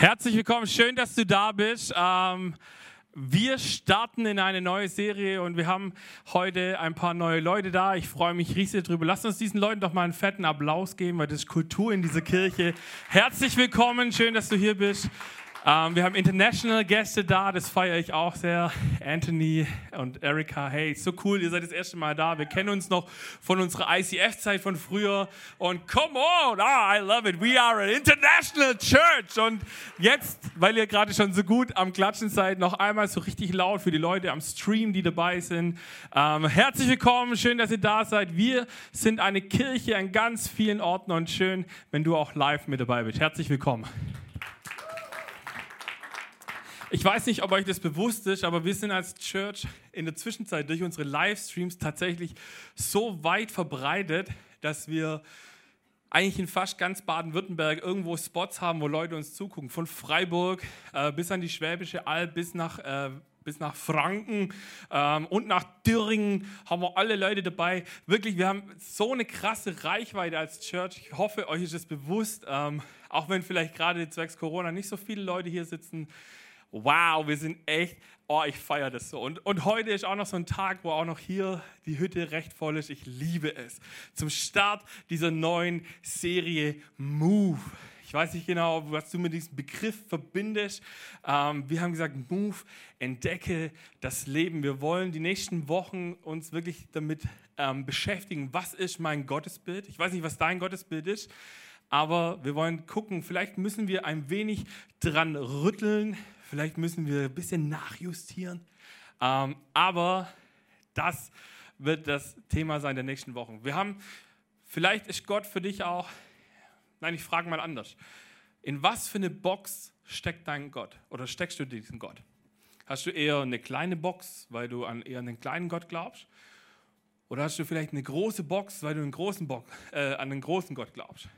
Herzlich willkommen, schön, dass du da bist. Ähm, wir starten in eine neue Serie und wir haben heute ein paar neue Leute da. Ich freue mich riesig drüber. Lasst uns diesen Leuten doch mal einen fetten Applaus geben, weil das ist Kultur in dieser Kirche. Herzlich willkommen, schön, dass du hier bist. Ähm, wir haben international Gäste da, das feiere ich auch sehr. Anthony und Erika, hey, so cool, ihr seid das erste Mal da. Wir kennen uns noch von unserer ICF-Zeit von früher. Und come on, ah, I love it. We are an international church. Und jetzt, weil ihr gerade schon so gut am Klatschen seid, noch einmal so richtig laut für die Leute am Stream, die dabei sind. Ähm, herzlich willkommen, schön, dass ihr da seid. Wir sind eine Kirche an ganz vielen Orten und schön, wenn du auch live mit dabei bist. Herzlich willkommen. Ich weiß nicht, ob euch das bewusst ist, aber wir sind als Church in der Zwischenzeit durch unsere Livestreams tatsächlich so weit verbreitet, dass wir eigentlich in fast ganz Baden-Württemberg irgendwo Spots haben, wo Leute uns zugucken. Von Freiburg äh, bis an die Schwäbische Alb, bis nach, äh, bis nach Franken ähm, und nach Dürringen haben wir alle Leute dabei. Wirklich, wir haben so eine krasse Reichweite als Church. Ich hoffe, euch ist es bewusst, ähm, auch wenn vielleicht gerade zwecks Corona nicht so viele Leute hier sitzen wow, wir sind echt, oh, ich feiere das so. Und, und heute ist auch noch so ein Tag, wo auch noch hier die Hütte recht voll ist. Ich liebe es. Zum Start dieser neuen Serie Move. Ich weiß nicht genau, was du mit diesem Begriff verbindest. Ähm, wir haben gesagt, Move, entdecke das Leben. Wir wollen die nächsten Wochen uns wirklich damit ähm, beschäftigen, was ist mein Gottesbild. Ich weiß nicht, was dein Gottesbild ist, aber wir wollen gucken, vielleicht müssen wir ein wenig dran rütteln, Vielleicht müssen wir ein bisschen nachjustieren. Ähm, aber das wird das Thema sein der nächsten Wochen. Wir haben, vielleicht ist Gott für dich auch, nein, ich frage mal anders. In was für eine Box steckt dein Gott oder steckst du diesen Gott? Hast du eher eine kleine Box, weil du an eher einen kleinen Gott glaubst? Oder hast du vielleicht eine große Box, weil du einen großen Bock, äh, an einen großen Gott glaubst?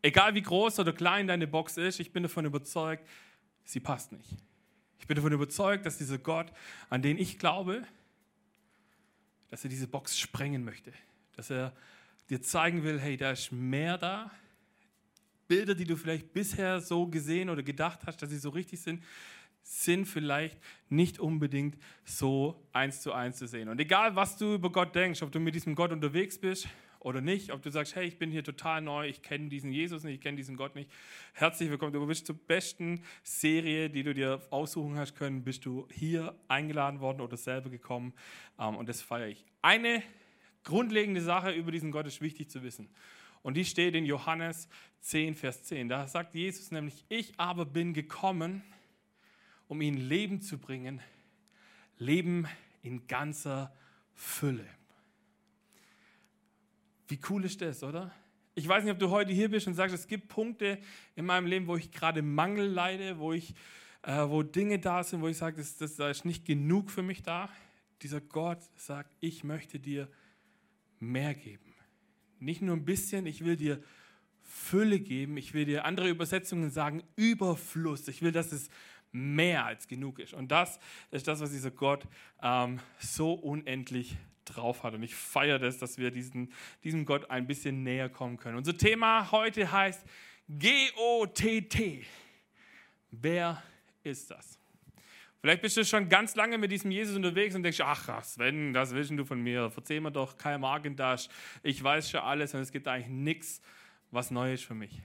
Egal wie groß oder klein deine Box ist, ich bin davon überzeugt, sie passt nicht. Ich bin davon überzeugt, dass dieser Gott, an den ich glaube, dass er diese Box sprengen möchte. Dass er dir zeigen will, hey, da ist mehr da. Bilder, die du vielleicht bisher so gesehen oder gedacht hast, dass sie so richtig sind, sind vielleicht nicht unbedingt so eins zu eins zu sehen. Und egal, was du über Gott denkst, ob du mit diesem Gott unterwegs bist oder nicht, ob du sagst, hey, ich bin hier total neu, ich kenne diesen Jesus nicht, ich kenne diesen Gott nicht. Herzlich willkommen, du bist zur besten Serie, die du dir aussuchen hast können, bist du hier eingeladen worden oder selber gekommen ähm, und das feiere ich. Eine grundlegende Sache über diesen Gott ist wichtig zu wissen. Und die steht in Johannes 10, Vers 10. Da sagt Jesus nämlich, ich aber bin gekommen, um ihnen Leben zu bringen, Leben in ganzer Fülle. Wie cool ist das, oder? Ich weiß nicht, ob du heute hier bist und sagst, es gibt Punkte in meinem Leben, wo ich gerade Mangel leide, wo, ich, äh, wo Dinge da sind, wo ich sage, das, das, da ist nicht genug für mich da. Dieser Gott sagt, ich möchte dir mehr geben. Nicht nur ein bisschen, ich will dir Fülle geben. Ich will dir andere Übersetzungen sagen, Überfluss. Ich will, dass es mehr als genug ist. Und das ist das, was dieser Gott ähm, so unendlich drauf hat. Und ich feiere das, dass wir diesen, diesem Gott ein bisschen näher kommen können. Unser Thema heute heißt G-O-T-T. Wer ist das? Vielleicht bist du schon ganz lange mit diesem Jesus unterwegs und denkst, ach Sven, das willst du von mir, verzeih mir doch kein Magendash, ich weiß schon alles und es gibt eigentlich nichts, was neu ist für mich.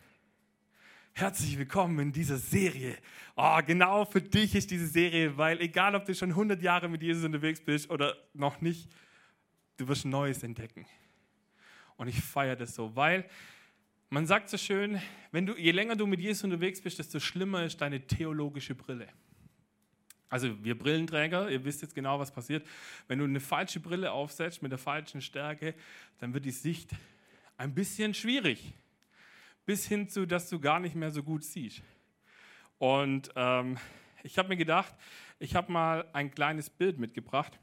Herzlich willkommen in dieser Serie. Oh, genau für dich ist diese Serie, weil egal, ob du schon 100 Jahre mit Jesus unterwegs bist oder noch nicht, du wirst Neues entdecken. Und ich feiere das so, weil man sagt so schön, wenn du, je länger du mit Jesus unterwegs bist, desto schlimmer ist deine theologische Brille. Also wir Brillenträger, ihr wisst jetzt genau, was passiert. Wenn du eine falsche Brille aufsetzt mit der falschen Stärke, dann wird die Sicht ein bisschen schwierig. Bis hin zu, dass du gar nicht mehr so gut siehst. Und ähm, ich habe mir gedacht, ich habe mal ein kleines Bild mitgebracht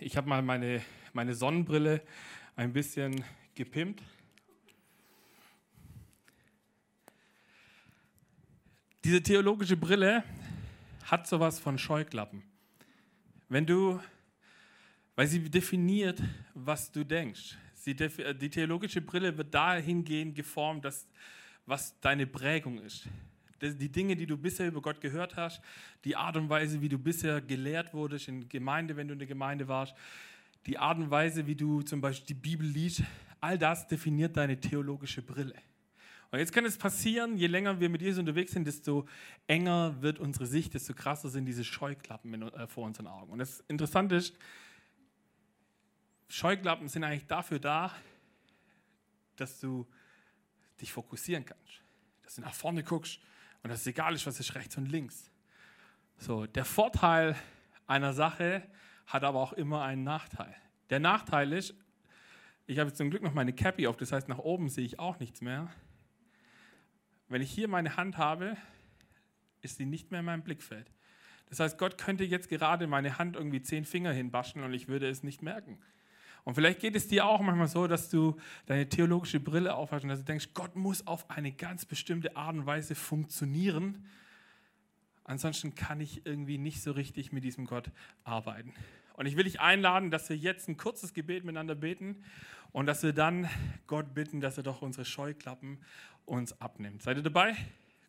ich habe mal meine, meine Sonnenbrille ein bisschen gepimpt. Diese theologische Brille hat sowas von Scheuklappen. Wenn du, weil sie definiert, was du denkst. Sie, die theologische Brille wird dahingehend geformt, dass was deine Prägung ist. Die Dinge, die du bisher über Gott gehört hast, die Art und Weise, wie du bisher gelehrt wurdest in Gemeinde, wenn du in der Gemeinde warst, die Art und Weise, wie du zum Beispiel die Bibel liest, all das definiert deine theologische Brille. Und jetzt kann es passieren, je länger wir mit Jesus unterwegs sind, desto enger wird unsere Sicht, desto krasser sind diese Scheuklappen äh, vor unseren Augen. Und das Interessante ist, Scheuklappen sind eigentlich dafür da, dass du dich fokussieren kannst, dass du nach vorne guckst und dass es egal ist, was ist rechts und links. So, der Vorteil einer Sache hat aber auch immer einen Nachteil. Der Nachteil ist, ich habe zum Glück noch meine Cappy auf, das heißt, nach oben sehe ich auch nichts mehr. Wenn ich hier meine Hand habe, ist sie nicht mehr in meinem Blickfeld. Das heißt, Gott könnte jetzt gerade meine Hand irgendwie zehn Finger hinwaschen und ich würde es nicht merken. Und vielleicht geht es dir auch manchmal so, dass du deine theologische Brille aufhast und dass du denkst, Gott muss auf eine ganz bestimmte Art und Weise funktionieren. Ansonsten kann ich irgendwie nicht so richtig mit diesem Gott arbeiten. Und ich will dich einladen, dass wir jetzt ein kurzes Gebet miteinander beten und dass wir dann Gott bitten, dass er doch unsere Scheuklappen uns abnimmt. Seid ihr dabei?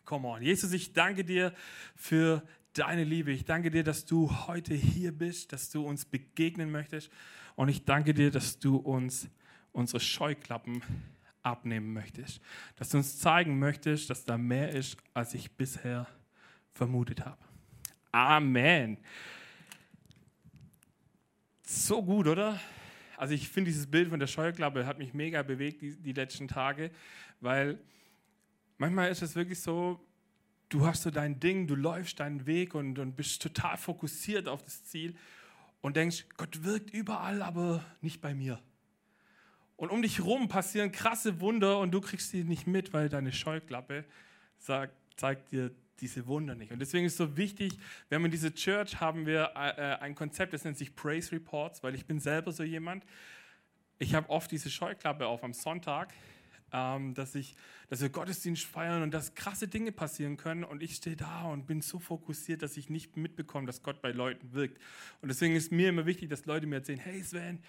Come on. Jesus, ich danke dir für deine Liebe. Ich danke dir, dass du heute hier bist, dass du uns begegnen möchtest. Und ich danke dir, dass du uns unsere Scheuklappen abnehmen möchtest. Dass du uns zeigen möchtest, dass da mehr ist, als ich bisher vermutet habe. Amen. So gut, oder? Also ich finde dieses Bild von der Scheuklappe hat mich mega bewegt die, die letzten Tage, weil manchmal ist es wirklich so, du hast so dein Ding, du läufst deinen Weg und, und bist total fokussiert auf das Ziel und denkst, Gott wirkt überall, aber nicht bei mir. Und um dich herum passieren krasse Wunder und du kriegst sie nicht mit, weil deine Scheuklappe sagt, zeigt dir diese Wunder nicht. Und deswegen ist es so wichtig, wenn wir in diese Church haben wir äh, ein Konzept, das nennt sich Praise Reports, weil ich bin selber so jemand. Ich habe oft diese Scheuklappe auf am Sonntag ähm, dass, ich, dass wir Gottesdienst feiern und dass krasse Dinge passieren können und ich stehe da und bin so fokussiert, dass ich nicht mitbekomme, dass Gott bei Leuten wirkt. Und deswegen ist mir immer wichtig, dass Leute mir erzählen, hey Sven,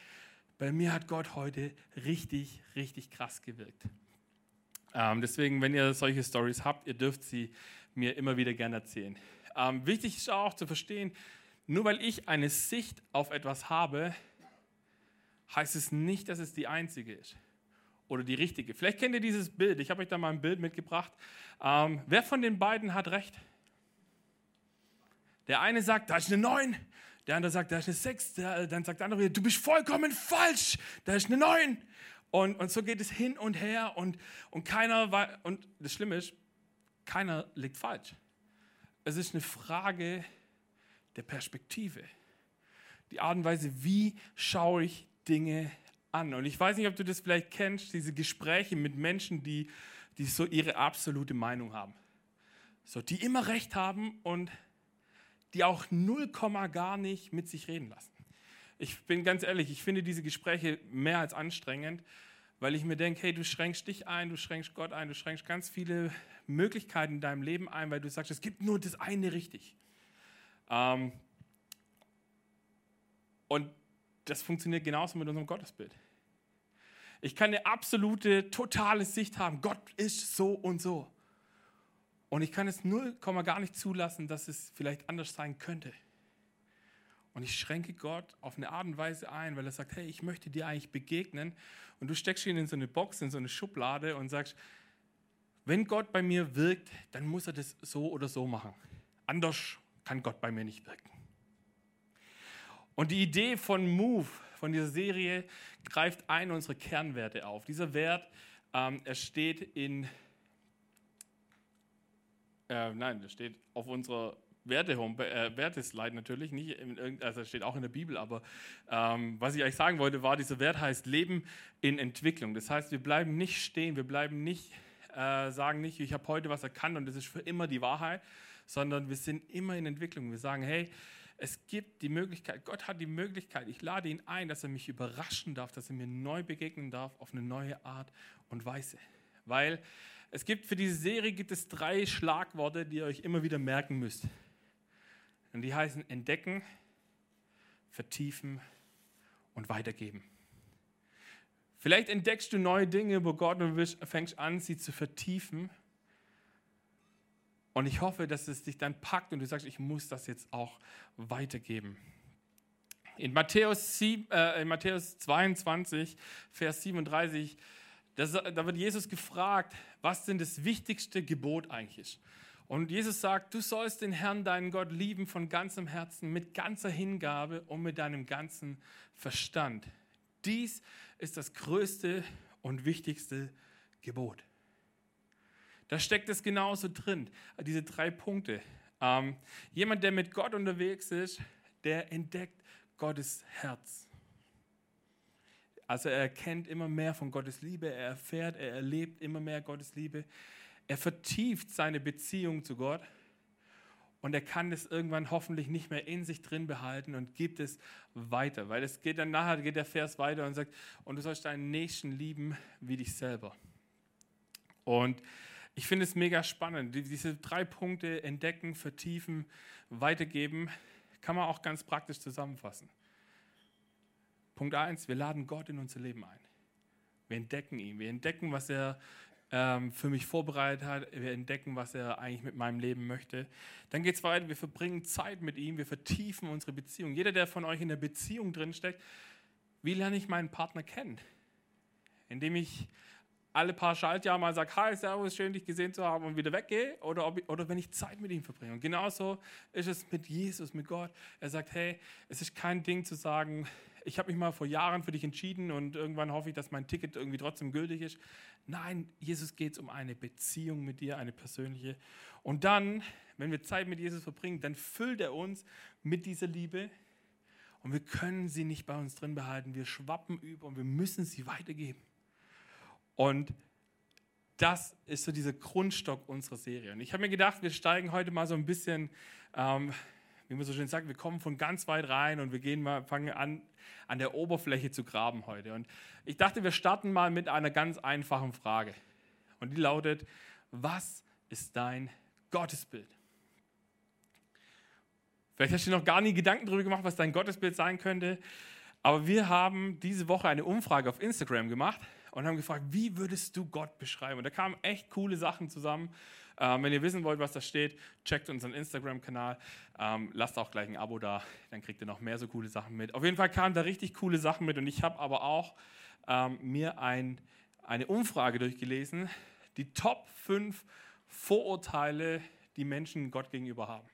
bei mir hat Gott heute richtig, richtig krass gewirkt. Ähm, deswegen, wenn ihr solche Stories habt, ihr dürft sie mir immer wieder gerne erzählen. Ähm, wichtig ist auch zu verstehen, nur weil ich eine Sicht auf etwas habe, heißt es nicht, dass es die einzige ist oder die richtige. Vielleicht kennt ihr dieses Bild. Ich habe euch da mal ein Bild mitgebracht. Ähm, wer von den beiden hat recht? Der eine sagt, da ist eine 9. Der andere sagt, da ist eine 6. Der, dann sagt der andere, du bist vollkommen falsch. Da ist eine 9. Und, und so geht es hin und her. Und, und keiner, und das Schlimme ist, keiner liegt falsch. Es ist eine Frage der Perspektive. Die Art und Weise, wie schaue ich Dinge an. Und ich weiß nicht, ob du das vielleicht kennst, diese Gespräche mit Menschen, die, die so ihre absolute Meinung haben. So, die immer recht haben und die auch null Komma gar nicht mit sich reden lassen. Ich bin ganz ehrlich, ich finde diese Gespräche mehr als anstrengend, weil ich mir denke, hey, du schränkst dich ein, du schränkst Gott ein, du schränkst ganz viele Möglichkeiten in deinem Leben ein, weil du sagst, es gibt nur das eine richtig. Ähm, und das funktioniert genauso mit unserem Gottesbild. Ich kann eine absolute, totale Sicht haben. Gott ist so und so. Und ich kann es null Komma gar nicht zulassen, dass es vielleicht anders sein könnte. Und ich schränke Gott auf eine Art und Weise ein, weil er sagt, hey, ich möchte dir eigentlich begegnen. Und du steckst ihn in so eine Box, in so eine Schublade und sagst, wenn Gott bei mir wirkt, dann muss er das so oder so machen. Anders kann Gott bei mir nicht wirken. Und die Idee von Move, von dieser Serie, greift ein unsere Kernwerte auf. Dieser Wert, ähm, er steht in, äh, nein, der steht auf unserer Werte äh, Werteslide natürlich, nicht in, also steht auch in der Bibel, aber ähm, was ich eigentlich sagen wollte, war, dieser Wert heißt Leben in Entwicklung. Das heißt, wir bleiben nicht stehen, wir bleiben nicht, äh, sagen nicht, ich habe heute was erkannt und das ist für immer die Wahrheit, sondern wir sind immer in Entwicklung. Wir sagen, hey, es gibt die Möglichkeit, Gott hat die Möglichkeit, ich lade ihn ein, dass er mich überraschen darf, dass er mir neu begegnen darf auf eine neue Art und Weise. Weil es gibt für diese Serie gibt es drei Schlagworte, die ihr euch immer wieder merken müsst. Und die heißen entdecken, vertiefen und weitergeben. Vielleicht entdeckst du neue Dinge über Gott und fängst an, sie zu vertiefen. Und ich hoffe, dass es dich dann packt und du sagst, ich muss das jetzt auch weitergeben. In Matthäus, 7, äh, in Matthäus 22, Vers 37, das, da wird Jesus gefragt, was denn das wichtigste Gebot eigentlich ist. Und Jesus sagt, du sollst den Herrn, deinen Gott, lieben von ganzem Herzen, mit ganzer Hingabe und mit deinem ganzen Verstand. Dies ist das größte und wichtigste Gebot. Da steckt es genauso drin, diese drei Punkte. Ähm, jemand, der mit Gott unterwegs ist, der entdeckt Gottes Herz. Also er erkennt immer mehr von Gottes Liebe, er erfährt, er erlebt immer mehr Gottes Liebe. Er vertieft seine Beziehung zu Gott und er kann es irgendwann hoffentlich nicht mehr in sich drin behalten und gibt es weiter, weil es geht dann nachher geht der Vers weiter und sagt und du sollst deinen Nächsten lieben wie dich selber. Und ich finde es mega spannend, diese drei Punkte entdecken, vertiefen, weitergeben, kann man auch ganz praktisch zusammenfassen. Punkt 1, wir laden Gott in unser Leben ein. Wir entdecken ihn. Wir entdecken, was er ähm, für mich vorbereitet hat. Wir entdecken, was er eigentlich mit meinem Leben möchte. Dann geht es weiter. Wir verbringen Zeit mit ihm. Wir vertiefen unsere Beziehung. Jeder, der von euch in der Beziehung drinsteckt, wie lerne ich meinen Partner kennen? Indem ich alle paar Schaltjahre mal sage, hi, servus, schön dich gesehen zu haben und wieder weggehe oder, ob, oder wenn ich Zeit mit ihm verbringe. Und genauso ist es mit Jesus, mit Gott. Er sagt, hey, es ist kein Ding zu sagen, ich habe mich mal vor Jahren für dich entschieden und irgendwann hoffe ich, dass mein Ticket irgendwie trotzdem gültig ist. Nein, Jesus geht es um eine Beziehung mit dir, eine persönliche. Und dann, wenn wir Zeit mit Jesus verbringen, dann füllt er uns mit dieser Liebe und wir können sie nicht bei uns drin behalten. Wir schwappen über und wir müssen sie weitergeben. Und das ist so dieser Grundstock unserer Serie. Und ich habe mir gedacht, wir steigen heute mal so ein bisschen ähm, wie man so schön sagt, wir kommen von ganz weit rein und wir gehen mal, fangen an, an der Oberfläche zu graben heute. Und ich dachte, wir starten mal mit einer ganz einfachen Frage. Und die lautet, was ist dein Gottesbild? Vielleicht hast du dir noch gar nie Gedanken darüber gemacht, was dein Gottesbild sein könnte. Aber wir haben diese Woche eine Umfrage auf Instagram gemacht und haben gefragt, wie würdest du Gott beschreiben? Und da kamen echt coole Sachen zusammen. Ähm, wenn ihr wissen wollt, was da steht, checkt unseren Instagram-Kanal. Ähm, lasst auch gleich ein Abo da, dann kriegt ihr noch mehr so coole Sachen mit. Auf jeden Fall kamen da richtig coole Sachen mit und ich habe aber auch ähm, mir ein, eine Umfrage durchgelesen, die Top 5 Vorurteile, die Menschen Gott gegenüber haben.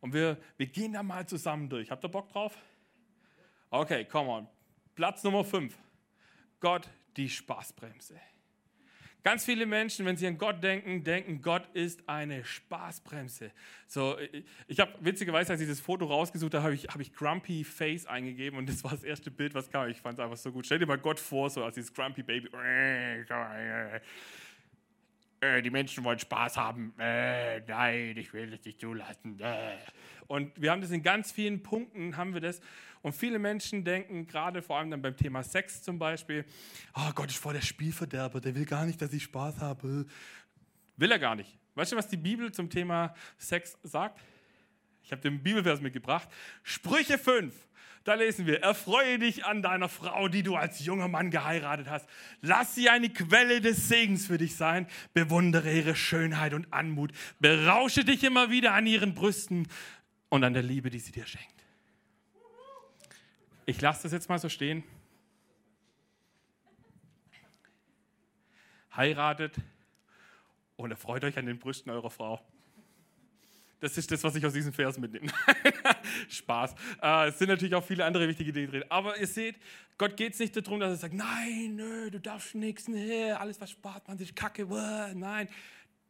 Und wir, wir gehen da mal zusammen durch. Habt ihr Bock drauf? Okay, come on. Platz Nummer 5. Gott die Spaßbremse. Ganz viele Menschen, wenn sie an Gott denken, denken, Gott ist eine Spaßbremse. So, ich habe witzigerweise, als ich das Foto rausgesucht habe, habe ich, hab ich Grumpy Face eingegeben und das war das erste Bild, was kam. Ich fand es einfach so gut. Stell dir mal Gott vor, so als dieses Grumpy Baby. Äh, die Menschen wollen Spaß haben. Äh, nein, ich will das nicht zulassen. Äh. Und wir haben das in ganz vielen Punkten, haben wir das. Und viele Menschen denken, gerade vor allem dann beim Thema Sex zum Beispiel, oh Gott, ich voll der Spielverderber, der will gar nicht, dass ich Spaß habe. Will er gar nicht. Weißt du, was die Bibel zum Thema Sex sagt? Ich habe den Bibelvers mitgebracht. Sprüche 5. Da lesen wir, erfreue dich an deiner Frau, die du als junger Mann geheiratet hast. Lass sie eine Quelle des Segens für dich sein. Bewundere ihre Schönheit und Anmut. Berausche dich immer wieder an ihren Brüsten und an der Liebe, die sie dir schenkt. Ich lasse das jetzt mal so stehen. Heiratet und erfreut euch an den Brüsten eurer Frau. Das ist das, was ich aus diesem Vers mitnehme. Spaß. Äh, es sind natürlich auch viele andere wichtige Dinge drin. Aber ihr seht, Gott geht es nicht darum, dass er sagt, nein, nö, du darfst nichts, nee, alles, was spart man sich, kacke, bäh, nein.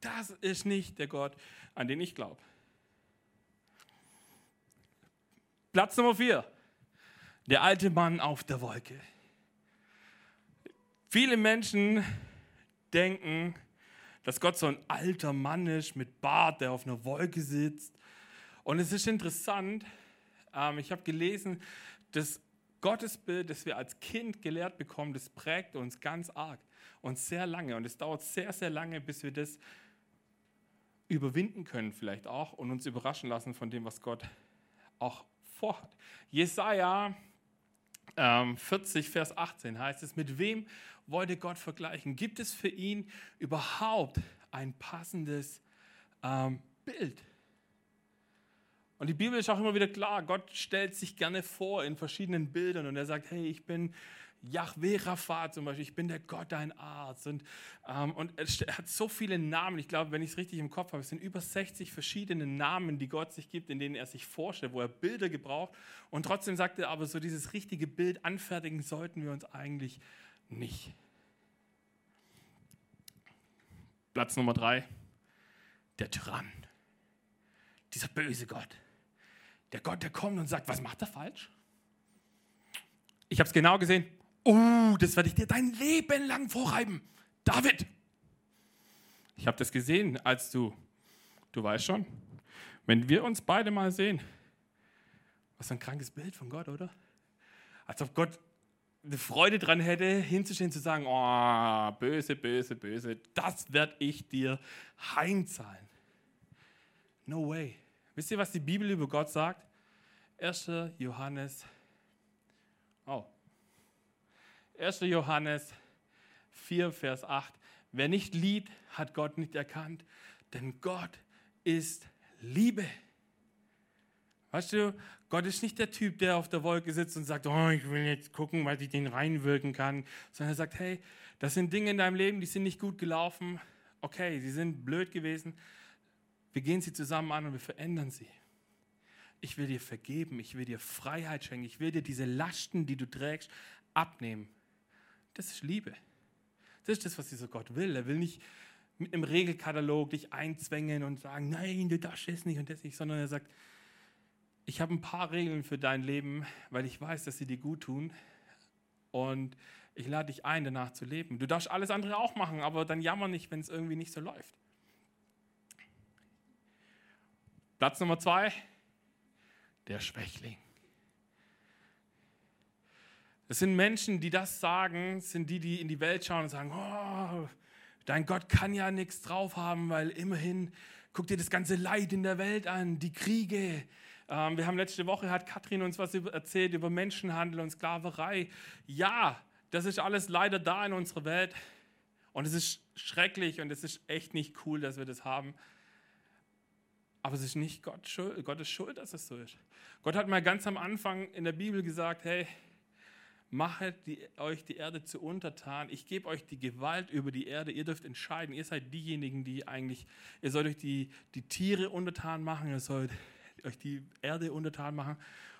Das ist nicht der Gott, an den ich glaube. Platz Nummer vier. Der alte Mann auf der Wolke. Viele Menschen denken, dass Gott so ein alter Mann ist mit Bart, der auf einer Wolke sitzt. Und es ist interessant, ähm, ich habe gelesen, das Gottesbild, das wir als Kind gelehrt bekommen, das prägt uns ganz arg und sehr lange. Und es dauert sehr, sehr lange, bis wir das überwinden können, vielleicht auch, und uns überraschen lassen von dem, was Gott auch vorhat. Jesaja ähm, 40, Vers 18 heißt es, mit wem wollte Gott vergleichen? Gibt es für ihn überhaupt ein passendes ähm, Bild? Und die Bibel ist auch immer wieder klar, Gott stellt sich gerne vor in verschiedenen Bildern und er sagt, hey, ich bin Yahweh Rapha zum Beispiel, ich bin der Gott, dein Arzt. Und, ähm, und er hat so viele Namen, ich glaube, wenn ich es richtig im Kopf habe, es sind über 60 verschiedene Namen, die Gott sich gibt, in denen er sich vorstellt, wo er Bilder gebraucht. Und trotzdem sagt er aber, so dieses richtige Bild anfertigen sollten wir uns eigentlich nicht. Platz Nummer drei, der Tyrann, dieser böse Gott. Der Gott, der kommt und sagt, was macht er falsch? Ich habe es genau gesehen. Oh, das werde ich dir dein Leben lang vorreiben. David. Ich habe das gesehen, als du, du weißt schon, wenn wir uns beide mal sehen, was für ein krankes Bild von Gott, oder? Als ob Gott eine Freude dran hätte, hinzustehen, zu sagen, oh, böse, böse, böse, das werde ich dir heimzahlen. No way. Wisst ihr, was die Bibel über Gott sagt? 1. Johannes, oh, 1. Johannes 4, Vers 8. Wer nicht liebt, hat Gott nicht erkannt, denn Gott ist Liebe. Weißt du, Gott ist nicht der Typ, der auf der Wolke sitzt und sagt, oh, ich will jetzt gucken, weil ich den reinwirken kann, sondern er sagt, hey, das sind Dinge in deinem Leben, die sind nicht gut gelaufen. Okay, sie sind blöd gewesen. Wir gehen sie zusammen an und wir verändern sie. Ich will dir vergeben, ich will dir Freiheit schenken, ich will dir diese Lasten, die du trägst, abnehmen. Das ist Liebe. Das ist das, was dieser Gott will. Er will nicht mit einem Regelkatalog dich einzwängen und sagen, nein, du darfst es nicht und das nicht, sondern er sagt, ich habe ein paar Regeln für dein Leben, weil ich weiß, dass sie dir gut tun. Und ich lade dich ein, danach zu leben. Du darfst alles andere auch machen, aber dann jammer nicht, wenn es irgendwie nicht so läuft. Platz Nummer zwei, der Schwächling. Das sind Menschen, die das sagen, sind die, die in die Welt schauen und sagen, oh, dein Gott kann ja nichts drauf haben, weil immerhin, guck dir das ganze Leid in der Welt an, die Kriege, ähm, wir haben letzte Woche, hat Katrin uns was erzählt über Menschenhandel und Sklaverei. Ja, das ist alles leider da in unserer Welt. Und es ist schrecklich und es ist echt nicht cool, dass wir das haben. Aber es ist nicht Gott schuld, Gottes Schuld, dass es so ist. Gott hat mal ganz am Anfang in der Bibel gesagt, hey, machet euch die Erde zu untertan. Ich gebe euch die Gewalt über die Erde. Ihr dürft entscheiden. Ihr seid diejenigen, die eigentlich, ihr sollt euch die, die Tiere untertan machen. Ihr sollt euch die Erde untertan machen.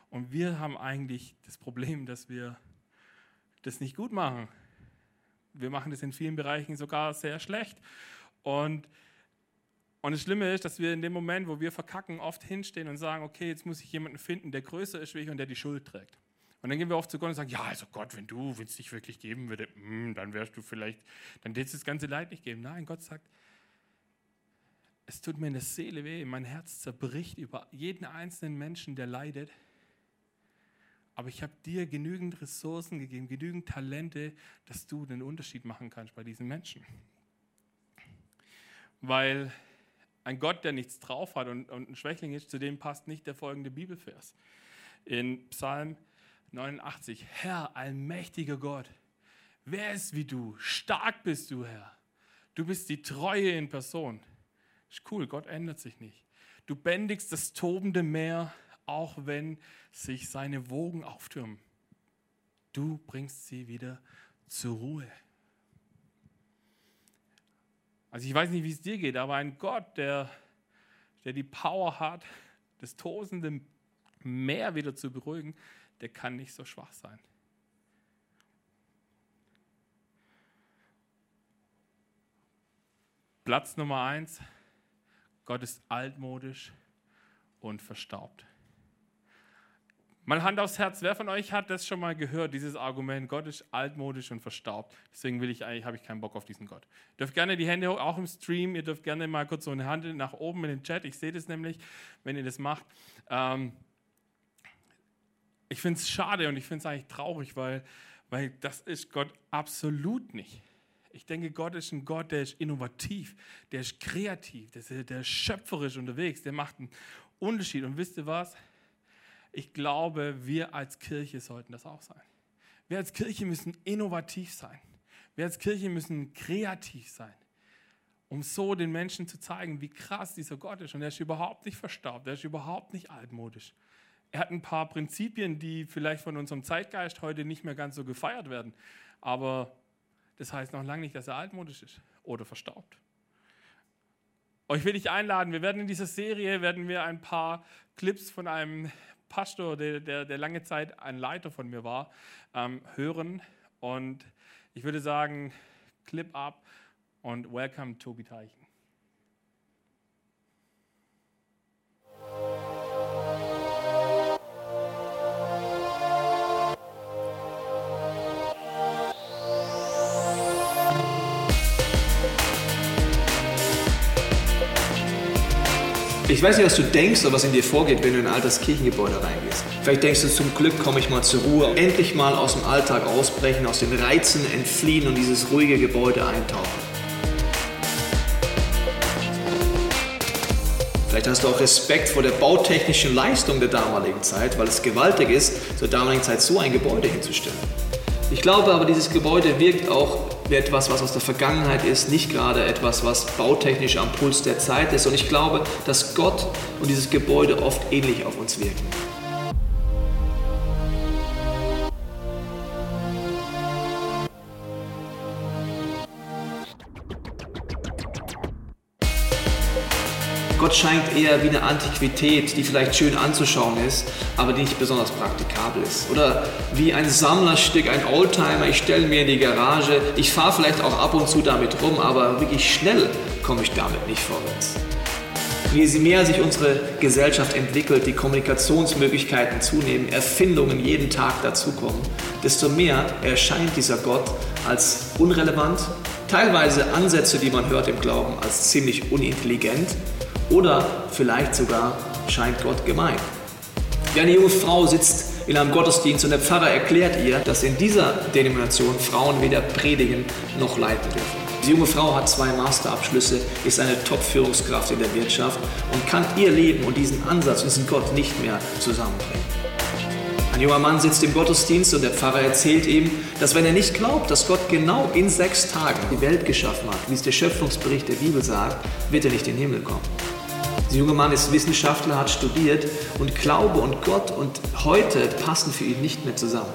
Und wir haben eigentlich das Problem, dass wir das nicht gut machen. Wir machen das in vielen Bereichen sogar sehr schlecht. Und, und das Schlimme ist, dass wir in dem Moment, wo wir verkacken, oft hinstehen und sagen, okay, jetzt muss ich jemanden finden, der größer ist wie ich und der die Schuld trägt. Und dann gehen wir oft zu Gott und sagen, ja, also Gott, wenn du, es dich wirklich geben würde, hm, dann wärst du vielleicht, dann hättest du das ganze Leid nicht geben. Nein, Gott sagt, es tut mir in der Seele weh, mein Herz zerbricht über jeden einzelnen Menschen, der leidet. Aber ich habe dir genügend Ressourcen gegeben, genügend Talente, dass du den Unterschied machen kannst bei diesen Menschen. Weil ein Gott, der nichts drauf hat und, und ein Schwächling ist, zu dem passt nicht der folgende Bibelvers. In Psalm 89, Herr, allmächtiger Gott, wer ist wie du? Stark bist du, Herr. Du bist die Treue in Person. Ist cool, Gott ändert sich nicht. Du bändigst das tobende Meer, auch wenn sich seine Wogen auftürmen. Du bringst sie wieder zur Ruhe. Also ich weiß nicht, wie es dir geht, aber ein Gott, der, der die Power hat, das tosende Meer wieder zu beruhigen, der kann nicht so schwach sein. Platz Nummer eins, Gott ist altmodisch und verstaubt. Mal Hand aufs Herz, wer von euch hat das schon mal gehört, dieses Argument, Gott ist altmodisch und verstaubt. Deswegen will ich eigentlich, habe ich keinen Bock auf diesen Gott. Ihr dürft gerne die Hände hoch, auch im Stream, ihr dürft gerne mal kurz so eine Hand nach oben in den Chat, ich sehe das nämlich, wenn ihr das macht. Ähm, ich finde es schade und ich finde es eigentlich traurig, weil, weil das ist Gott absolut nicht. Ich denke, Gott ist ein Gott, der ist innovativ, der ist kreativ, der ist, der ist schöpferisch unterwegs, der macht einen Unterschied. Und wisst ihr was? Ich glaube, wir als Kirche sollten das auch sein. Wir als Kirche müssen innovativ sein. Wir als Kirche müssen kreativ sein, um so den Menschen zu zeigen, wie krass dieser Gott ist. Und er ist überhaupt nicht verstaubt, er ist überhaupt nicht altmodisch. Er hat ein paar Prinzipien, die vielleicht von unserem Zeitgeist heute nicht mehr ganz so gefeiert werden. Aber das heißt noch lange nicht, dass er altmodisch ist oder verstaubt. Euch will ich einladen, wir werden in dieser Serie werden wir ein paar Clips von einem Pastor, der, der, der lange Zeit ein Leiter von mir war, ähm, hören. Und ich würde sagen, Clip up und welcome Tobi Teichen. Ich weiß nicht, was du denkst oder was in dir vorgeht, wenn du in ein altes Kirchengebäude reingehst. Vielleicht denkst du, zum Glück komme ich mal zur Ruhe, endlich mal aus dem Alltag ausbrechen, aus den Reizen entfliehen und dieses ruhige Gebäude eintauchen. Vielleicht hast du auch Respekt vor der bautechnischen Leistung der damaligen Zeit, weil es gewaltig ist, zur damaligen Zeit so ein Gebäude hinzustellen. Ich glaube aber, dieses Gebäude wirkt auch wie etwas, was aus der Vergangenheit ist, nicht gerade etwas, was bautechnisch am Puls der Zeit ist. Und ich glaube, dass Gott und dieses Gebäude oft ähnlich auf uns wirken. Gott scheint eher wie eine Antiquität, die vielleicht schön anzuschauen ist, aber die nicht besonders praktikabel ist. Oder wie ein Sammlerstück, ein Oldtimer, ich stelle mir in die Garage, ich fahre vielleicht auch ab und zu damit rum, aber wirklich schnell komme ich damit nicht vorwärts. Je mehr sich unsere Gesellschaft entwickelt, die Kommunikationsmöglichkeiten zunehmen, Erfindungen jeden Tag dazukommen, desto mehr erscheint dieser Gott als unrelevant, teilweise Ansätze, die man hört im Glauben, als ziemlich unintelligent oder vielleicht sogar scheint Gott gemein. Ja, eine junge Frau sitzt in einem Gottesdienst und der Pfarrer erklärt ihr, dass in dieser Denomination Frauen weder predigen noch leiten dürfen. Die junge Frau hat zwei Masterabschlüsse, ist eine Top-Führungskraft in der Wirtschaft und kann ihr Leben und diesen Ansatz und diesen Gott nicht mehr zusammenbringen. Ein junger Mann sitzt im Gottesdienst und der Pfarrer erzählt ihm, dass wenn er nicht glaubt, dass Gott genau in sechs Tagen die Welt geschaffen hat, wie es der Schöpfungsbericht der Bibel sagt, wird er nicht in den Himmel kommen. Der junge Mann ist Wissenschaftler, hat studiert und Glaube und Gott und heute passen für ihn nicht mehr zusammen.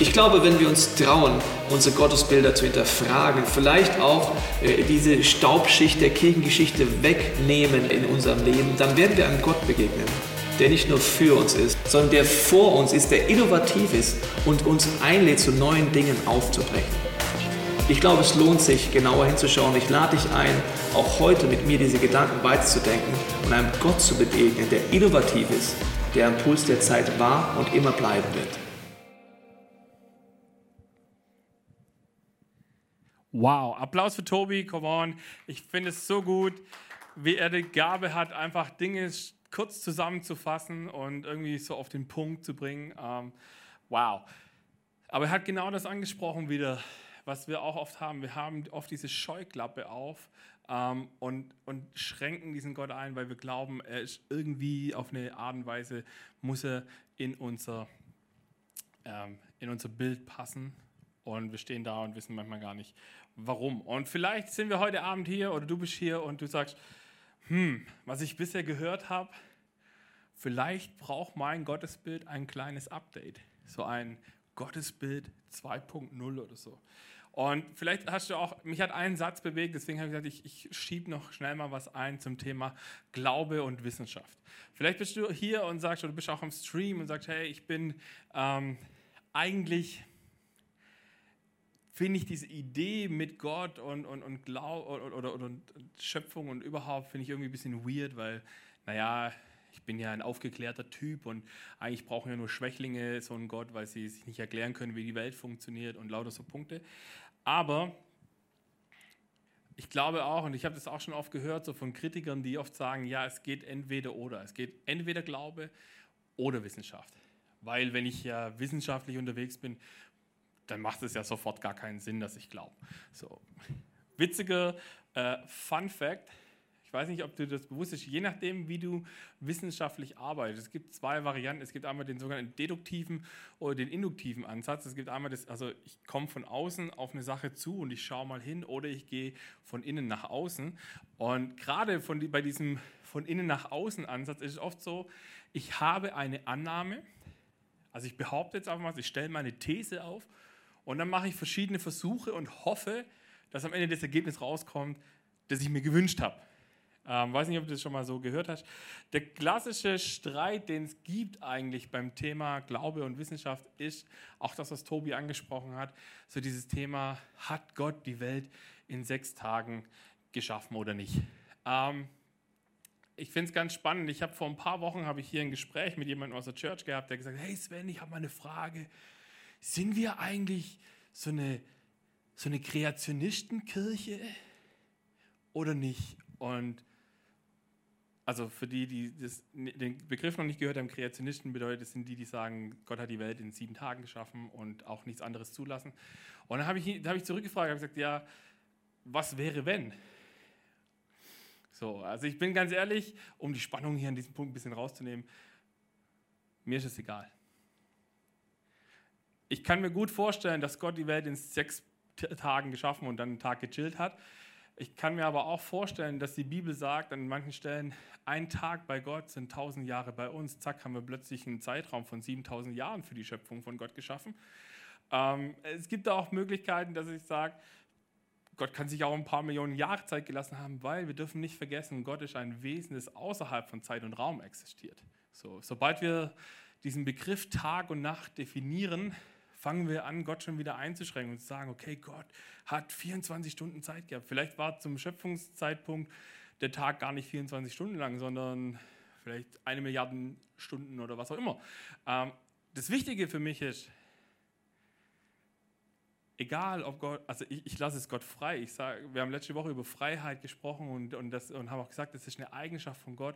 Ich glaube, wenn wir uns trauen, unsere Gottesbilder zu hinterfragen, vielleicht auch äh, diese Staubschicht der Kirchengeschichte wegnehmen in unserem Leben, dann werden wir einem Gott begegnen, der nicht nur für uns ist, sondern der vor uns ist, der innovativ ist und uns einlädt, zu neuen Dingen aufzubrechen. Ich glaube, es lohnt sich, genauer hinzuschauen. Ich lade dich ein, auch heute mit mir diese Gedanken weiterzudenken und einem Gott zu begegnen, der innovativ ist, der am Puls der Zeit war und immer bleiben wird. Wow, Applaus für Tobi, come on. Ich finde es so gut, wie er die Gabe hat, einfach Dinge kurz zusammenzufassen und irgendwie so auf den Punkt zu bringen. Ähm, wow. Aber er hat genau das angesprochen wieder, was wir auch oft haben. Wir haben oft diese Scheuklappe auf ähm, und, und schränken diesen Gott ein, weil wir glauben, er ist irgendwie auf eine Art und Weise, muss er in unser, ähm, in unser Bild passen. Und wir stehen da und wissen manchmal gar nicht, warum. Und vielleicht sind wir heute Abend hier oder du bist hier und du sagst, hm, was ich bisher gehört habe, vielleicht braucht mein Gottesbild ein kleines Update. So ein Gottesbild 2.0 oder so. Und vielleicht hast du auch, mich hat ein Satz bewegt, deswegen habe ich gesagt, ich, ich schiebe noch schnell mal was ein zum Thema Glaube und Wissenschaft. Vielleicht bist du hier und sagst, oder du bist auch im Stream und sagst, hey, ich bin ähm, eigentlich finde ich diese Idee mit Gott und, und, und Glaub oder, oder, oder Schöpfung und überhaupt finde ich irgendwie ein bisschen weird, weil, naja, ich bin ja ein aufgeklärter Typ und eigentlich brauchen ja nur Schwächlinge so einen Gott, weil sie sich nicht erklären können, wie die Welt funktioniert und lauter so Punkte. Aber ich glaube auch, und ich habe das auch schon oft gehört, so von Kritikern, die oft sagen, ja, es geht entweder oder. Es geht entweder Glaube oder Wissenschaft. Weil wenn ich ja wissenschaftlich unterwegs bin, dann macht es ja sofort gar keinen Sinn, dass ich glaube. So. Witziger äh, Fun Fact, ich weiß nicht, ob du das bewusst bist, je nachdem, wie du wissenschaftlich arbeitest. Es gibt zwei Varianten. Es gibt einmal den sogenannten deduktiven oder den induktiven Ansatz. Es gibt einmal das, also ich komme von außen auf eine Sache zu und ich schaue mal hin oder ich gehe von innen nach außen. Und gerade von, bei diesem von innen nach außen Ansatz ist es oft so, ich habe eine Annahme, also ich behaupte jetzt einfach mal, ich stelle meine These auf und dann mache ich verschiedene Versuche und hoffe, dass am Ende das Ergebnis rauskommt, das ich mir gewünscht habe. Ähm, weiß nicht, ob du das schon mal so gehört hast. Der klassische Streit, den es gibt eigentlich beim Thema Glaube und Wissenschaft, ist auch das, was Tobi angesprochen hat, so dieses Thema, hat Gott die Welt in sechs Tagen geschaffen oder nicht? Ähm, ich finde es ganz spannend. Ich habe vor ein paar Wochen habe ich hier ein Gespräch mit jemandem aus der Church gehabt, der gesagt hat, hey Sven, ich habe mal eine Frage. Sind wir eigentlich so eine, so eine Kreationistenkirche oder nicht? Und also für die, die das, den Begriff noch nicht gehört haben, Kreationisten bedeutet, das sind die, die sagen, Gott hat die Welt in sieben Tagen geschaffen und auch nichts anderes zulassen. Und dann habe ich, hab ich zurückgefragt, habe gesagt, ja, was wäre wenn? So, also ich bin ganz ehrlich, um die Spannung hier an diesem Punkt ein bisschen rauszunehmen, mir ist es egal. Ich kann mir gut vorstellen, dass Gott die Welt in sechs Tagen geschaffen und dann einen Tag gechillt hat. Ich kann mir aber auch vorstellen, dass die Bibel sagt an manchen Stellen, ein Tag bei Gott sind tausend Jahre bei uns. Zack, haben wir plötzlich einen Zeitraum von 7000 Jahren für die Schöpfung von Gott geschaffen. Ähm, es gibt da auch Möglichkeiten, dass ich sage, Gott kann sich auch ein paar Millionen Jahre Zeit gelassen haben, weil wir dürfen nicht vergessen, Gott ist ein Wesen, das außerhalb von Zeit und Raum existiert. So, sobald wir diesen Begriff Tag und Nacht definieren, fangen wir an, Gott schon wieder einzuschränken und zu sagen, okay, Gott hat 24 Stunden Zeit gehabt. Vielleicht war zum Schöpfungszeitpunkt der Tag gar nicht 24 Stunden lang, sondern vielleicht eine Milliarde Stunden oder was auch immer. Ähm, das Wichtige für mich ist, egal ob Gott, also ich, ich lasse es Gott frei. Ich sage, wir haben letzte Woche über Freiheit gesprochen und, und, das, und haben auch gesagt, das ist eine Eigenschaft von Gott,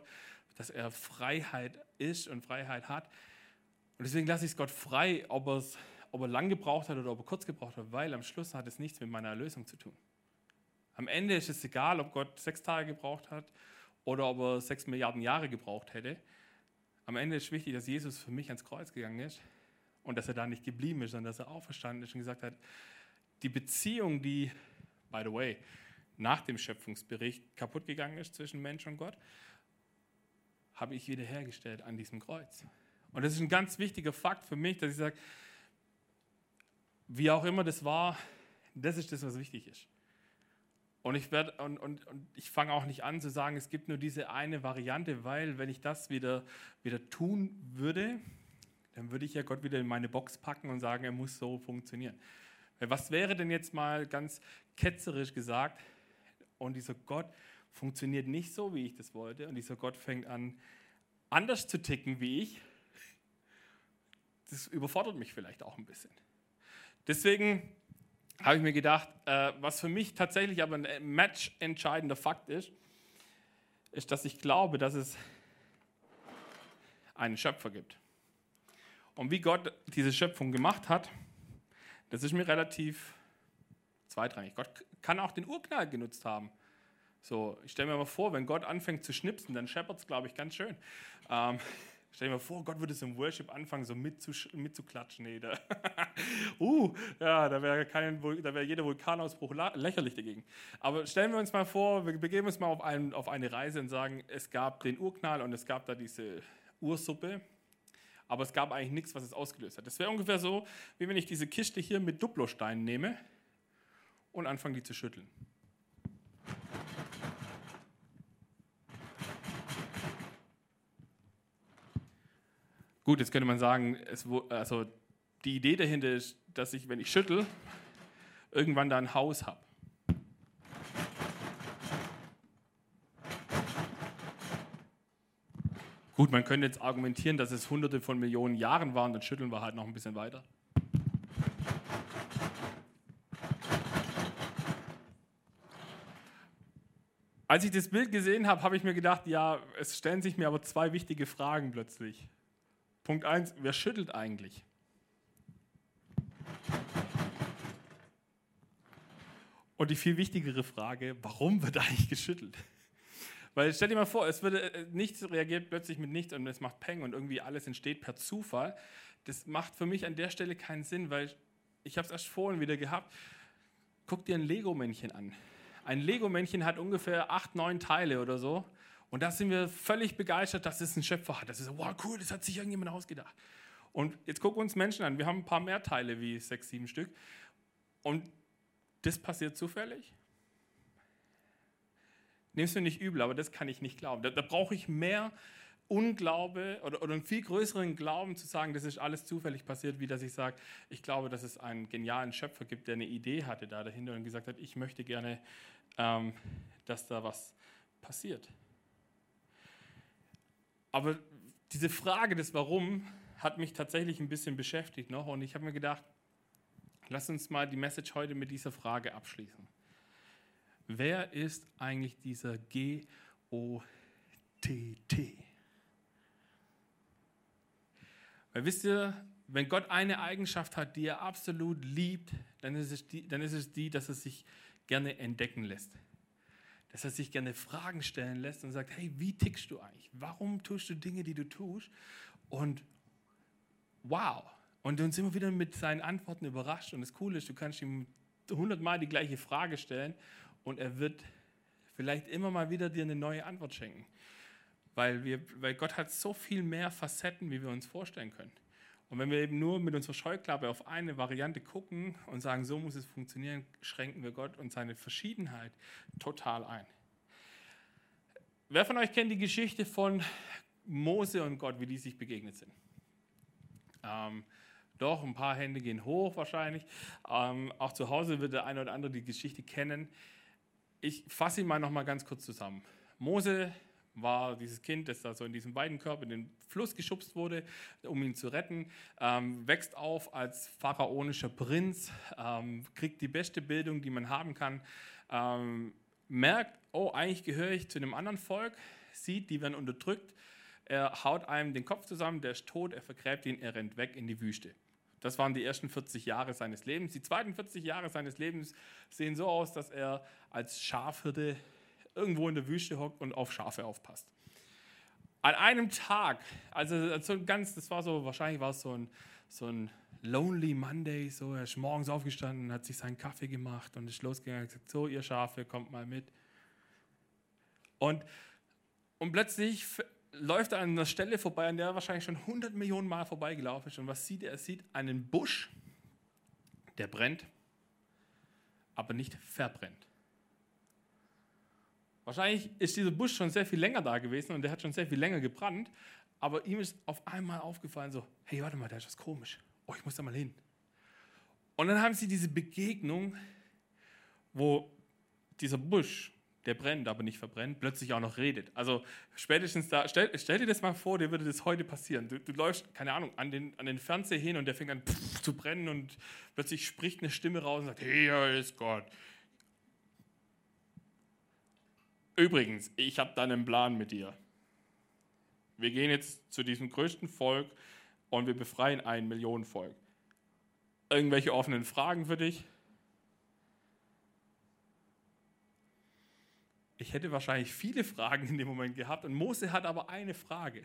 dass er Freiheit ist und Freiheit hat. Und deswegen lasse ich es Gott frei, ob, ob er lang gebraucht hat oder ob er kurz gebraucht hat, weil am Schluss hat es nichts mit meiner Erlösung zu tun. Am Ende ist es egal, ob Gott sechs Tage gebraucht hat oder ob er sechs Milliarden Jahre gebraucht hätte. Am Ende ist wichtig, dass Jesus für mich ans Kreuz gegangen ist und dass er da nicht geblieben ist, sondern dass er auferstanden ist und gesagt hat, die Beziehung, die, by the way, nach dem Schöpfungsbericht kaputt gegangen ist zwischen Mensch und Gott, habe ich wiederhergestellt an diesem Kreuz. Und das ist ein ganz wichtiger Fakt für mich, dass ich sage, wie auch immer das war, das ist das, was wichtig ist. Und ich, und, und, und ich fange auch nicht an zu sagen, es gibt nur diese eine Variante, weil wenn ich das wieder, wieder tun würde, dann würde ich ja Gott wieder in meine Box packen und sagen, er muss so funktionieren. Was wäre denn jetzt mal ganz ketzerisch gesagt, und dieser Gott funktioniert nicht so, wie ich das wollte, und dieser Gott fängt an, anders zu ticken wie ich, das überfordert mich vielleicht auch ein bisschen. Deswegen habe ich mir gedacht, äh, was für mich tatsächlich aber ein matchentscheidender Fakt ist, ist, dass ich glaube, dass es einen Schöpfer gibt. Und wie Gott diese Schöpfung gemacht hat, das ist mir relativ zweitrangig. Gott kann auch den Urknall genutzt haben. So, ich stelle mir mal vor, wenn Gott anfängt zu schnipsen, dann scheppert es, glaube ich, ganz schön. Ähm, stell dir mal vor, Gott würde es im Worship anfangen, so mitzuklatschen. Nee, da, uh, ja, da wäre wär jeder Vulkanausbruch lächerlich dagegen. Aber stellen wir uns mal vor, wir begeben uns mal auf, ein, auf eine Reise und sagen, es gab den Urknall und es gab da diese Ursuppe aber es gab eigentlich nichts, was es ausgelöst hat. Das wäre ungefähr so, wie wenn ich diese Kiste hier mit Duplosteinen nehme und anfange, die zu schütteln. Gut, jetzt könnte man sagen, es, also die Idee dahinter ist, dass ich, wenn ich schüttel, irgendwann da ein Haus habe. Gut, man könnte jetzt argumentieren, dass es hunderte von Millionen Jahren waren, dann schütteln wir halt noch ein bisschen weiter. Als ich das Bild gesehen habe, habe ich mir gedacht, ja, es stellen sich mir aber zwei wichtige Fragen plötzlich. Punkt 1, wer schüttelt eigentlich? Und die viel wichtigere Frage, warum wird eigentlich geschüttelt? Weil stell dir mal vor, es würde äh, nichts reagiert plötzlich mit nichts und es macht Peng und irgendwie alles entsteht per Zufall. Das macht für mich an der Stelle keinen Sinn, weil ich habe es erst vorhin wieder gehabt. Guck dir ein Lego-Männchen an. Ein Lego-Männchen hat ungefähr acht, neun Teile oder so. Und da sind wir völlig begeistert, dass es einen Schöpfer hat. Das ist so, wow, cool, das hat sich irgendjemand ausgedacht. Und jetzt gucken uns Menschen an. Wir haben ein paar mehr Teile wie sechs, sieben Stück. Und das passiert zufällig? Nimm es mir nicht übel, aber das kann ich nicht glauben. Da, da brauche ich mehr Unglaube oder, oder einen viel größeren Glauben zu sagen, das ist alles zufällig passiert, wie dass ich sage, ich glaube, dass es einen genialen Schöpfer gibt, der eine Idee hatte da dahinter und gesagt hat, ich möchte gerne, ähm, dass da was passiert. Aber diese Frage des Warum hat mich tatsächlich ein bisschen beschäftigt noch und ich habe mir gedacht, lass uns mal die Message heute mit dieser Frage abschließen. Wer ist eigentlich dieser G-O-T-T? Weil wisst ihr, wenn Gott eine Eigenschaft hat, die er absolut liebt, dann ist es die, dann ist es die dass er sich gerne entdecken lässt. Dass er sich gerne Fragen stellen lässt und sagt, hey, wie tickst du eigentlich? Warum tust du Dinge, die du tust? Und wow. Und uns immer wieder mit seinen Antworten überrascht. Und das Coole ist, du kannst ihm hundertmal die gleiche Frage stellen und er wird vielleicht immer mal wieder dir eine neue Antwort schenken. Weil, wir, weil Gott hat so viel mehr Facetten, wie wir uns vorstellen können. Und wenn wir eben nur mit unserer Scheuklappe auf eine Variante gucken und sagen, so muss es funktionieren, schränken wir Gott und seine Verschiedenheit total ein. Wer von euch kennt die Geschichte von Mose und Gott, wie die sich begegnet sind? Ähm, doch, ein paar Hände gehen hoch wahrscheinlich. Ähm, auch zu Hause wird der eine oder andere die Geschichte kennen. Ich fasse ihn mal noch mal ganz kurz zusammen. Mose war dieses Kind, das da so in diesem Weidenkörper in den Fluss geschubst wurde, um ihn zu retten, ähm, wächst auf als pharaonischer Prinz, ähm, kriegt die beste Bildung, die man haben kann, ähm, merkt, oh, eigentlich gehöre ich zu einem anderen Volk, sieht, die werden unterdrückt, er haut einem den Kopf zusammen, der ist tot, er vergräbt ihn, er rennt weg in die Wüste. Das waren die ersten 40 Jahre seines Lebens. Die zweiten 40 Jahre seines Lebens sehen so aus, dass er als Schafhirte irgendwo in der Wüste hockt und auf Schafe aufpasst. An einem Tag, also so ganz, das war so, wahrscheinlich war es so ein, so ein Lonely Monday, so, er ist morgens aufgestanden, hat sich seinen Kaffee gemacht und ist losgegangen und gesagt, so, ihr Schafe, kommt mal mit. Und, und plötzlich läuft er an einer Stelle vorbei, an der er wahrscheinlich schon 100 Millionen Mal vorbeigelaufen ist. Und was sieht er? Er sieht einen Busch, der brennt, aber nicht verbrennt. Wahrscheinlich ist dieser Busch schon sehr viel länger da gewesen und der hat schon sehr viel länger gebrannt, aber ihm ist auf einmal aufgefallen, so, hey, warte mal, da ist was komisch. Oh, ich muss da mal hin. Und dann haben sie diese Begegnung, wo dieser Busch der brennt, aber nicht verbrennt, plötzlich auch noch redet. Also spätestens da, stell, stell dir das mal vor, dir würde das heute passieren. Du, du läufst, keine Ahnung, an den, an den Fernseher hin und der fängt an pff, zu brennen und plötzlich spricht eine Stimme raus und sagt, hier ist Gott. Übrigens, ich habe da einen Plan mit dir. Wir gehen jetzt zu diesem größten Volk und wir befreien ein Millionenvolk. Irgendwelche offenen Fragen für dich? Ich hätte wahrscheinlich viele Fragen in dem Moment gehabt und Mose hat aber eine Frage.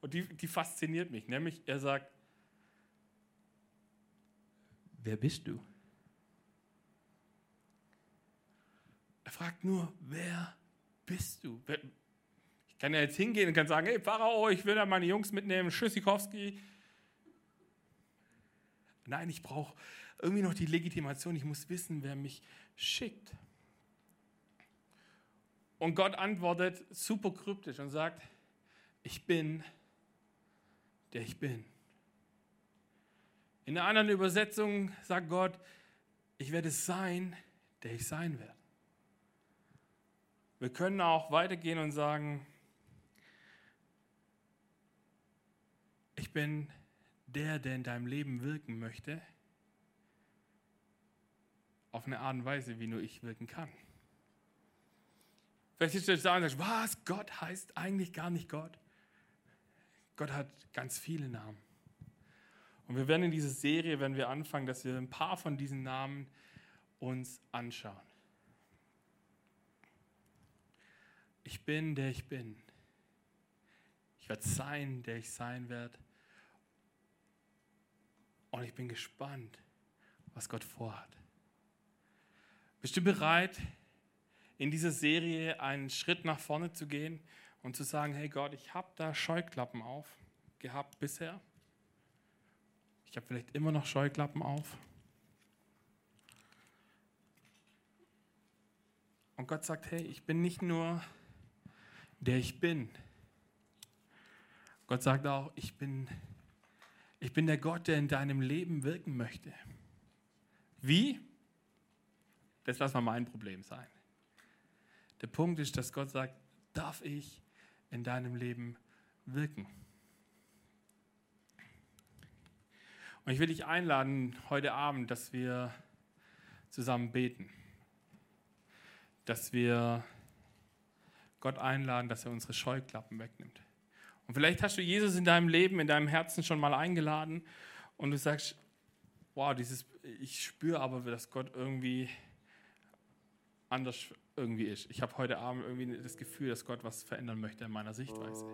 Und die, die fasziniert mich, nämlich er sagt, wer bist du? Er fragt nur, wer bist du? Ich kann ja jetzt hingehen und kann sagen, hey Pharao, ich will da meine Jungs mitnehmen, Schüssikowski. Nein, ich brauche irgendwie noch die Legitimation, ich muss wissen, wer mich schickt. Und Gott antwortet super kryptisch und sagt, ich bin, der ich bin. In einer anderen Übersetzung sagt Gott, ich werde sein, der ich sein werde. Wir können auch weitergehen und sagen, ich bin der, der in deinem Leben wirken möchte, auf eine Art und Weise, wie nur ich wirken kann. Vielleicht sitzt du jetzt da und sagst, was? Gott heißt eigentlich gar nicht Gott. Gott hat ganz viele Namen. Und wir werden in dieser Serie, wenn wir anfangen, dass wir ein paar von diesen Namen uns anschauen. Ich bin, der ich bin. Ich werde sein, der ich sein werde. Und ich bin gespannt, was Gott vorhat. Bist du bereit, in dieser Serie einen Schritt nach vorne zu gehen und zu sagen, hey Gott, ich habe da Scheuklappen auf gehabt bisher. Ich habe vielleicht immer noch Scheuklappen auf. Und Gott sagt, hey, ich bin nicht nur der ich bin. Gott sagt auch, ich bin, ich bin der Gott, der in deinem Leben wirken möchte. Wie? Das lass mal mein Problem sein. Der Punkt ist, dass Gott sagt, darf ich in deinem Leben wirken? Und ich will dich einladen heute Abend, dass wir zusammen beten. Dass wir Gott einladen, dass er unsere Scheuklappen wegnimmt. Und vielleicht hast du Jesus in deinem Leben, in deinem Herzen schon mal eingeladen und du sagst, wow, dieses, ich spüre aber, dass Gott irgendwie anders irgendwie ist. Ich habe heute Abend irgendwie das Gefühl, dass Gott was verändern möchte in meiner Sichtweise.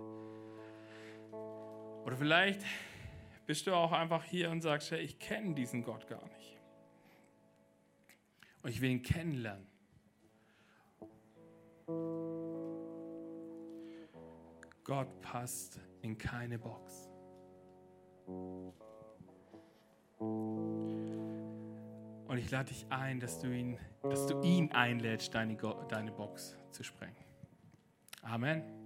Oder vielleicht bist du auch einfach hier und sagst, hey, ich kenne diesen Gott gar nicht. Und ich will ihn kennenlernen. Gott passt in keine Box. Und ich lade dich ein, dass du ihn, dass du ihn einlädst, deine, deine Box zu sprengen. Amen.